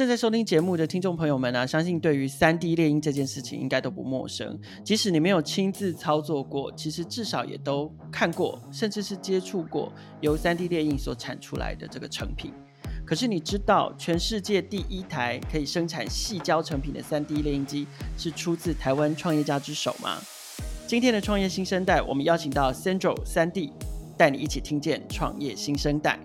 正在收听节目的听众朋友们啊，相信对于三 D 列印这件事情应该都不陌生。即使你没有亲自操作过，其实至少也都看过，甚至是接触过由三 D 列印所产出来的这个成品。可是你知道，全世界第一台可以生产细胶成品的三 D 列印机是出自台湾创业家之手吗？今天的创业新生代，我们邀请到 Sandro 三 D，带你一起听见创业新生代。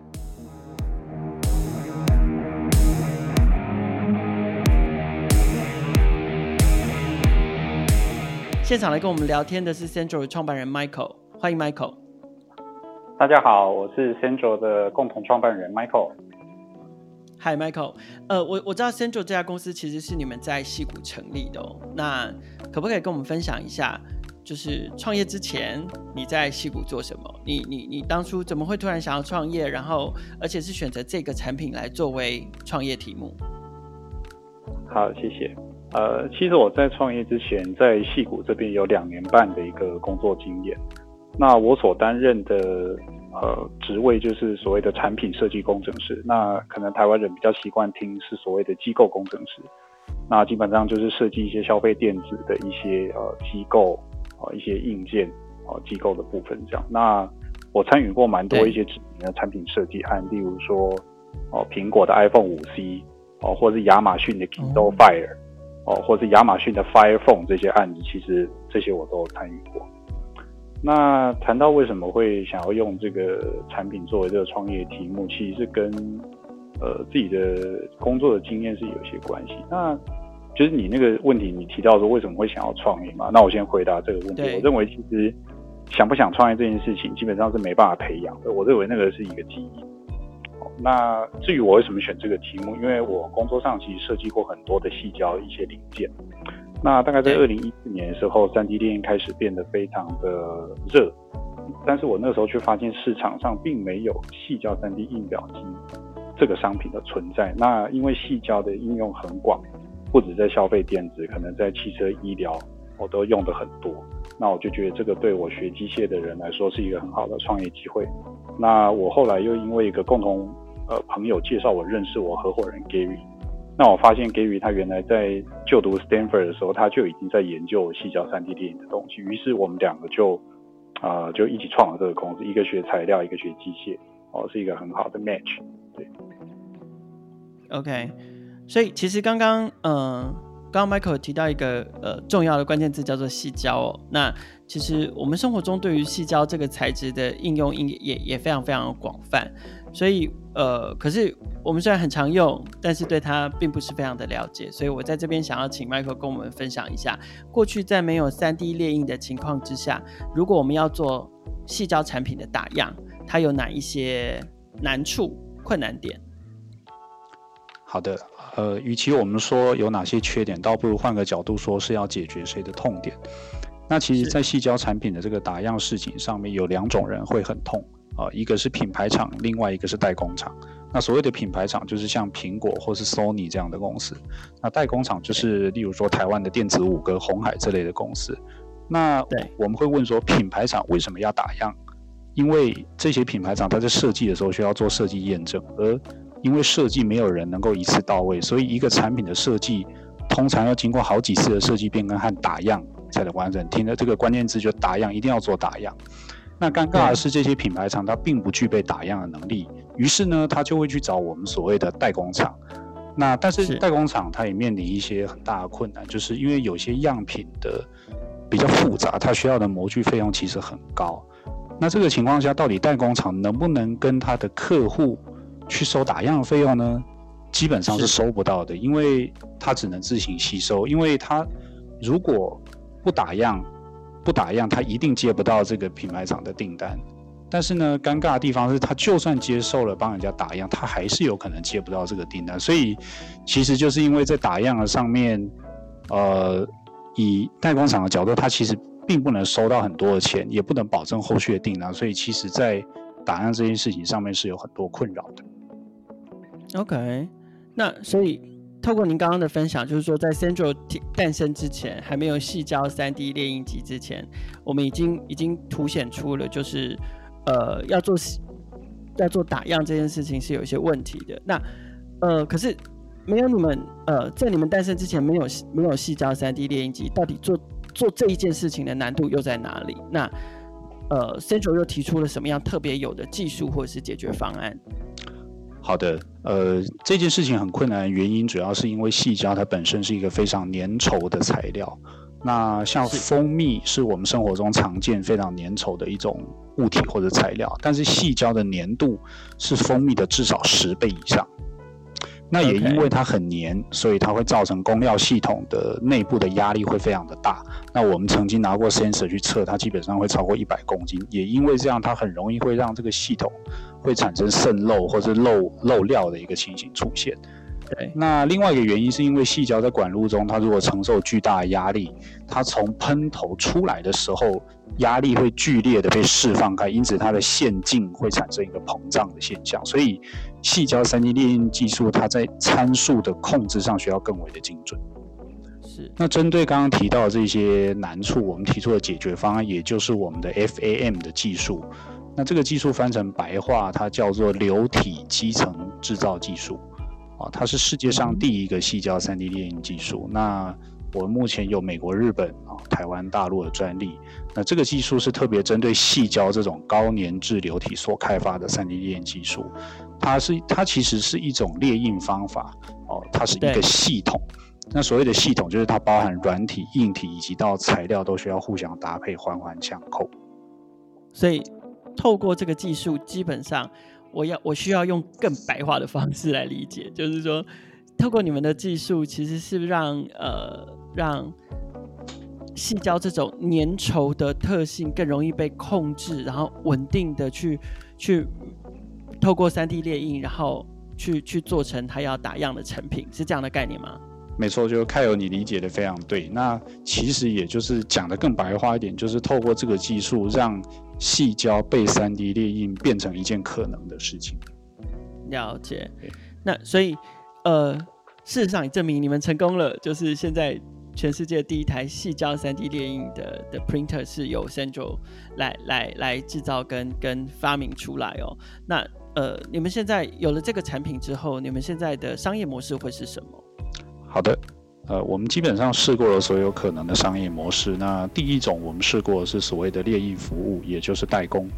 现场来跟我们聊天的是 Central 创办人 Michael，欢迎 Michael。大家好，我是 Central 的共同创办人 Michael。Hi Michael，呃，我我知道 Central 这家公司其实是你们在戏谷成立的哦。那可不可以跟我们分享一下，就是创业之前你在戏谷做什么？你你你当初怎么会突然想要创业？然后而且是选择这个产品来作为创业题目？好，谢谢。呃，其实我在创业之前，在戏谷这边有两年半的一个工作经验。那我所担任的呃职位就是所谓的产品设计工程师。那可能台湾人比较习惯听是所谓的机构工程师。那基本上就是设计一些消费电子的一些呃机构啊、呃、一些硬件啊、呃、机构的部分这样。那我参与过蛮多一些知名的产品设计案，例如说哦苹果的 iPhone 五 C 哦，或者是亚马逊的 Kindle Fire。哦，或者是亚马逊的 Fire Phone 这些案子，其实这些我都有参与过。那谈到为什么会想要用这个产品作为这个创业题目，其实是跟呃自己的工作的经验是有些关系。那就是你那个问题，你提到说为什么会想要创业嘛？那我先回答这个问题。我认为其实想不想创业这件事情，基本上是没办法培养的。我认为那个是一个基因。那至于我为什么选这个题目，因为我工作上其实设计过很多的细胶一些零件。那大概在二零一四年的时候，3D 电印开始变得非常的热，但是我那时候却发现市场上并没有细胶 3D 印表机这个商品的存在。那因为细胶的应用很广，不止在消费电子，可能在汽车、医疗，我都用的很多。那我就觉得这个对我学机械的人来说是一个很好的创业机会。那我后来又因为一个共同呃，朋友介绍我认识我合伙人 Gary，那我发现 Gary 他原来在就读 Stanford 的时候，他就已经在研究矽胶 3D 电影的东西，于是我们两个就啊、就一起创了这个公司，一个学材料，一个学机械，哦，是一个很好的 match。对，OK，所以其实刚刚嗯，刚刚 Michael 提到一个呃重要的关键字叫做矽胶哦，那其实我们生活中对于细胶这个材质的应用应也也非常非常的广泛。所以，呃，可是我们虽然很常用，但是对它并不是非常的了解。所以我在这边想要请 Michael 跟我们分享一下，过去在没有 3D 列印的情况之下，如果我们要做细胶产品的打样，它有哪一些难处、困难点？好的，呃，与其我们说有哪些缺点，倒不如换个角度说，是要解决谁的痛点。那其实，在细胶产品的这个打样事情上面，有两种人会很痛。啊，一个是品牌厂，另外一个是代工厂。那所谓的品牌厂，就是像苹果或是 Sony 这样的公司。那代工厂就是，例如说台湾的电子五哥、红海这类的公司。那我们会问说，品牌厂为什么要打样？因为这些品牌厂它在设计的时候需要做设计验证，而因为设计没有人能够一次到位，所以一个产品的设计通常要经过好几次的设计变更和打样才能完整。听的这个关键字就打样，一定要做打样。那尴尬的是，这些品牌厂它并不具备打样的能力，于是呢，它就会去找我们所谓的代工厂。那但是代工厂它也面临一些很大的困难，就是因为有些样品的比较复杂，它需要的模具费用其实很高。那这个情况下，到底代工厂能不能跟他的客户去收打样的费用呢？基本上是收不到的，因为他只能自行吸收，因为他如果不打样。不打样，他一定接不到这个品牌厂的订单。但是呢，尴尬的地方是他就算接受了帮人家打样，他还是有可能接不到这个订单。所以，其实就是因为在打样的上面，呃，以代工厂的角度，他其实并不能收到很多的钱，也不能保证后续的订单。所以，其实，在打样这件事情上面是有很多困扰的。OK，那所以。透过您刚刚的分享，就是说，在 Central 诞生之前，还没有细胶 3D 列印机之前，我们已经已经凸显出了，就是呃，要做要做打样这件事情是有一些问题的。那呃，可是没有你们呃，在你们诞生之前没有没有细胶三 D 列印机，到底做做这一件事情的难度又在哪里？那呃，Central 又提出了什么样特别有的技术或者是解决方案？好的，呃，这件事情很困难原因主要是因为细胶它本身是一个非常粘稠的材料。那像蜂蜜是我们生活中常见非常粘稠的一种物体或者材料，但是细胶的粘度是蜂蜜的至少十倍以上。那也因为它很黏，所以它会造成供料系统的内部的压力会非常的大。那我们曾经拿过 sensor 去测，它基本上会超过一百公斤。也因为这样，它很容易会让这个系统会产生渗漏或是漏漏料的一个情形出现。对，那另外一个原因是因为细胶在管路中，它如果承受巨大的压力，它从喷头出来的时候，压力会剧烈的被释放开，因此它的线径会产生一个膨胀的现象。所以，细胶三 D 列印技术它在参数的控制上需要更为的精准。是。那针对刚刚提到的这些难处，我们提出的解决方案，也就是我们的 FAM 的技术。那这个技术翻成白话，它叫做流体基层制造技术。啊，它是世界上第一个细胶 3D 列印技术。那我们目前有美国、日本啊、台湾、大陆的专利。那这个技术是特别针对细胶这种高粘滞流体所开发的 3D 列印技术。它是它其实是一种列印方法哦，它是一个系统。那所谓的系统就是它包含软体、硬体以及到材料都需要互相搭配，环环相扣。所以透过这个技术，基本上。我要我需要用更白话的方式来理解，就是说，透过你们的技术，其实是让呃让细胶这种粘稠的特性更容易被控制，然后稳定的去去透过 3D 列印，然后去去做成它要打样的成品，是这样的概念吗？没错，就凯友你理解的非常对。那其实也就是讲的更白话一点，就是透过这个技术让。细胶被 3D 列印变成一件可能的事情。了解。那所以，呃，事实上也证明你们成功了，就是现在全世界第一台细胶 3D 列印的的 printer 是由 Central 来来来制造跟跟发明出来哦。那呃，你们现在有了这个产品之后，你们现在的商业模式会是什么？好的。呃，我们基本上试过了所有可能的商业模式。那第一种，我们试过是所谓的列印服务，也就是代工。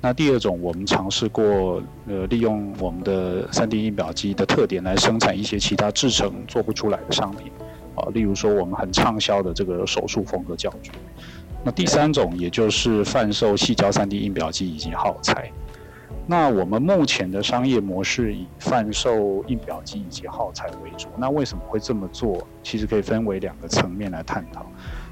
那第二种，我们尝试过，呃，利用我们的 3D 印表机的特点来生产一些其他制成做不出来的商品。啊，例如说我们很畅销的这个手术缝合教具。那第三种，也就是贩售细胶 3D 印表机以及耗材。那我们目前的商业模式以贩售印表机以及耗材为主。那为什么会这么做？其实可以分为两个层面来探讨。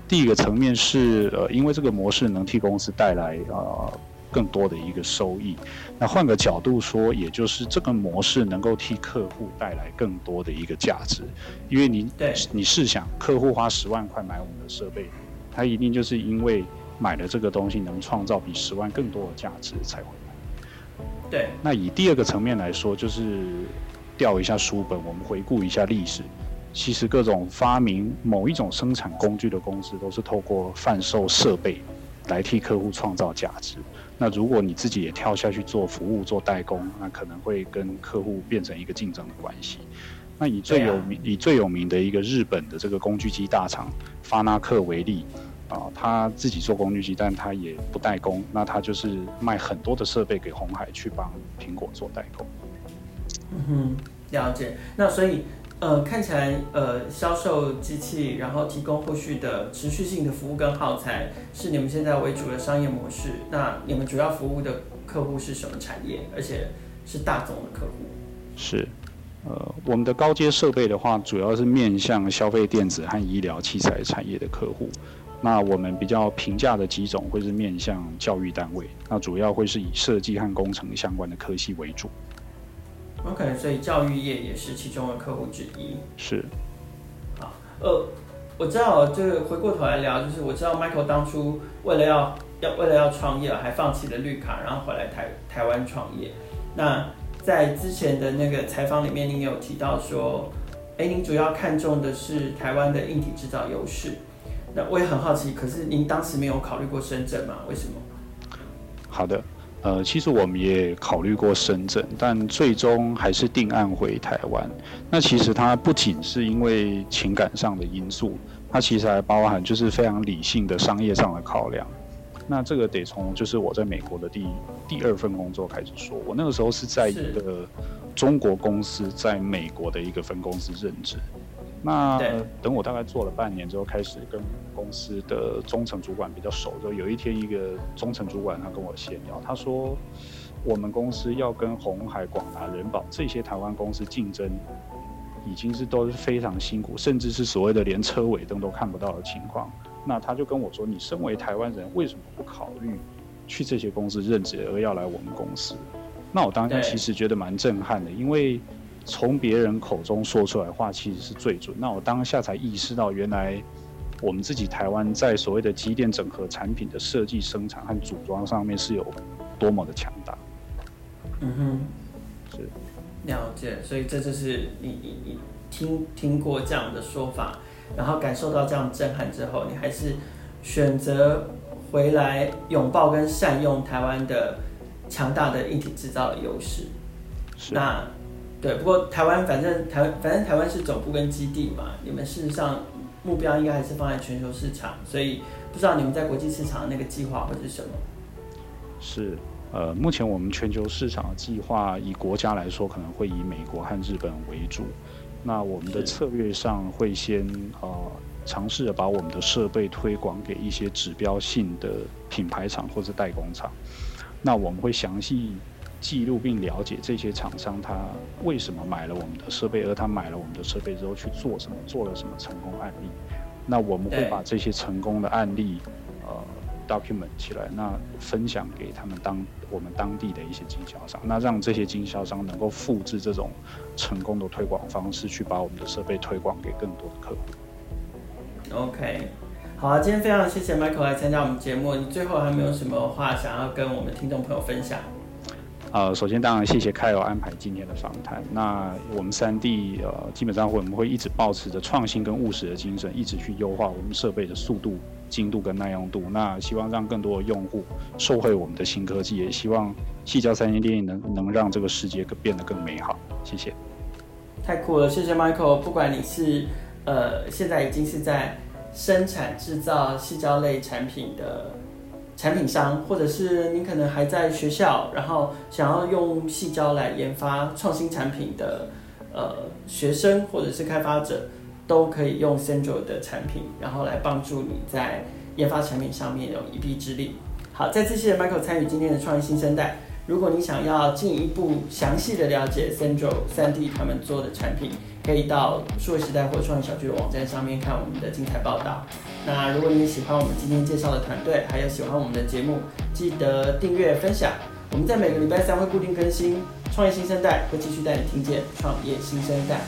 第一个层面是，呃，因为这个模式能替公司带来呃更多的一个收益。那换个角度说，也就是这个模式能够替客户带来更多的一个价值。因为你对你试想，客户花十万块买我们的设备，他一定就是因为买了这个东西能创造比十万更多的价值才会。对，那以第二个层面来说，就是调一下书本，我们回顾一下历史。其实各种发明某一种生产工具的公司，都是透过贩售设备来替客户创造价值。那如果你自己也跳下去做服务、做代工，那可能会跟客户变成一个竞争的关系。那以最有名、以最有名的一个日本的这个工具机大厂发那克为例。啊，他自己做工具机，但他也不代工，那他就是卖很多的设备给红海去帮苹果做代工。嗯哼，了解。那所以，呃，看起来，呃，销售机器，然后提供后续的持续性的服务跟耗材，是你们现在为主的商业模式。那你们主要服务的客户是什么产业？而且是大宗的客户？是，呃，我们的高阶设备的话，主要是面向消费电子和医疗器材产业的客户。那我们比较平价的几种会是面向教育单位，那主要会是以设计和工程相关的科系为主。OK，所以教育业也是其中的客户之一。是。好，呃，我知道，就是回过头来聊，就是我知道 Michael 当初为了要要为了要创业，还放弃了绿卡，然后回来台台湾创业。那在之前的那个采访里面，您有提到说，哎，您主要看重的是台湾的硬体制造优势。那我也很好奇，可是您当时没有考虑过深圳吗？为什么？好的，呃，其实我们也考虑过深圳，但最终还是定案回台湾。那其实它不仅是因为情感上的因素，它其实还包含就是非常理性的商业上的考量。那这个得从就是我在美国的第第二份工作开始说。我那个时候是在一个中国公司在美国的一个分公司任职。那等我大概做了半年之后，开始跟公司的中层主管比较熟。就有一天，一个中层主管他跟我闲聊，他说我们公司要跟红海、广达、人保这些台湾公司竞争，已经是都是非常辛苦，甚至是所谓的连车尾灯都看不到的情况。那他就跟我说：“你身为台湾人，为什么不考虑去这些公司任职，而要来我们公司？”那我当时其实觉得蛮震撼的，因为。从别人口中说出来的话，其实是最准。那我当下才意识到，原来我们自己台湾在所谓的机电整合产品的设计、生产和组装上面是有多么的强大。嗯哼，是了解。所以这就是你你你听听过这样的说法，然后感受到这样震撼之后，你还是选择回来拥抱跟善用台湾的强大的硬体制造的优势。是那。对，不过台湾反正台反正台湾是总部跟基地嘛，你们事实上目标应该还是放在全球市场，所以不知道你们在国际市场的那个计划会是什么？是，呃，目前我们全球市场的计划以国家来说，可能会以美国和日本为主。那我们的策略上会先呃尝试着把我们的设备推广给一些指标性的品牌厂或者代工厂。那我们会详细。记录并了解这些厂商他为什么买了我们的设备，而他买了我们的设备之后去做什么，做了什么成功案例。那我们会把这些成功的案例呃 document 起来，那分享给他们当我们当地的一些经销商，那让这些经销商能够复制这种成功的推广方式，去把我们的设备推广给更多的客户。OK，好啊，今天非常谢谢 Michael 来参加我们节目。你最后还没有什么话想要跟我们听众朋友分享？呃，首先当然谢谢 Kyle 安排今天的访谈。那我们三 D 呃，基本上会我们会一直保持着创新跟务实的精神，一直去优化我们设备的速度、精度跟耐用度。那希望让更多的用户受惠我们的新科技，也希望矽胶三 D 列印能能让这个世界更变得更美好。谢谢。太酷了，谢谢 Michael。不管你是呃现在已经是在生产制造矽胶类产品的。产品商，或者是您可能还在学校，然后想要用细胶来研发创新产品的呃学生或者是开发者，都可以用 Sandro 的产品，然后来帮助你在研发产品上面有一臂之力。好，再次谢谢 Michael 参与今天的创业新生代。如果你想要进一步详细的了解 Sandro 3D 他们做的产品，可以到数位时代或创业小聚的网站上面看我们的精彩报道。那如果你喜欢我们今天介绍的团队，还有喜欢我们的节目，记得订阅分享。我们在每个礼拜三会固定更新，创业新生代会继续带你听见创业新生代。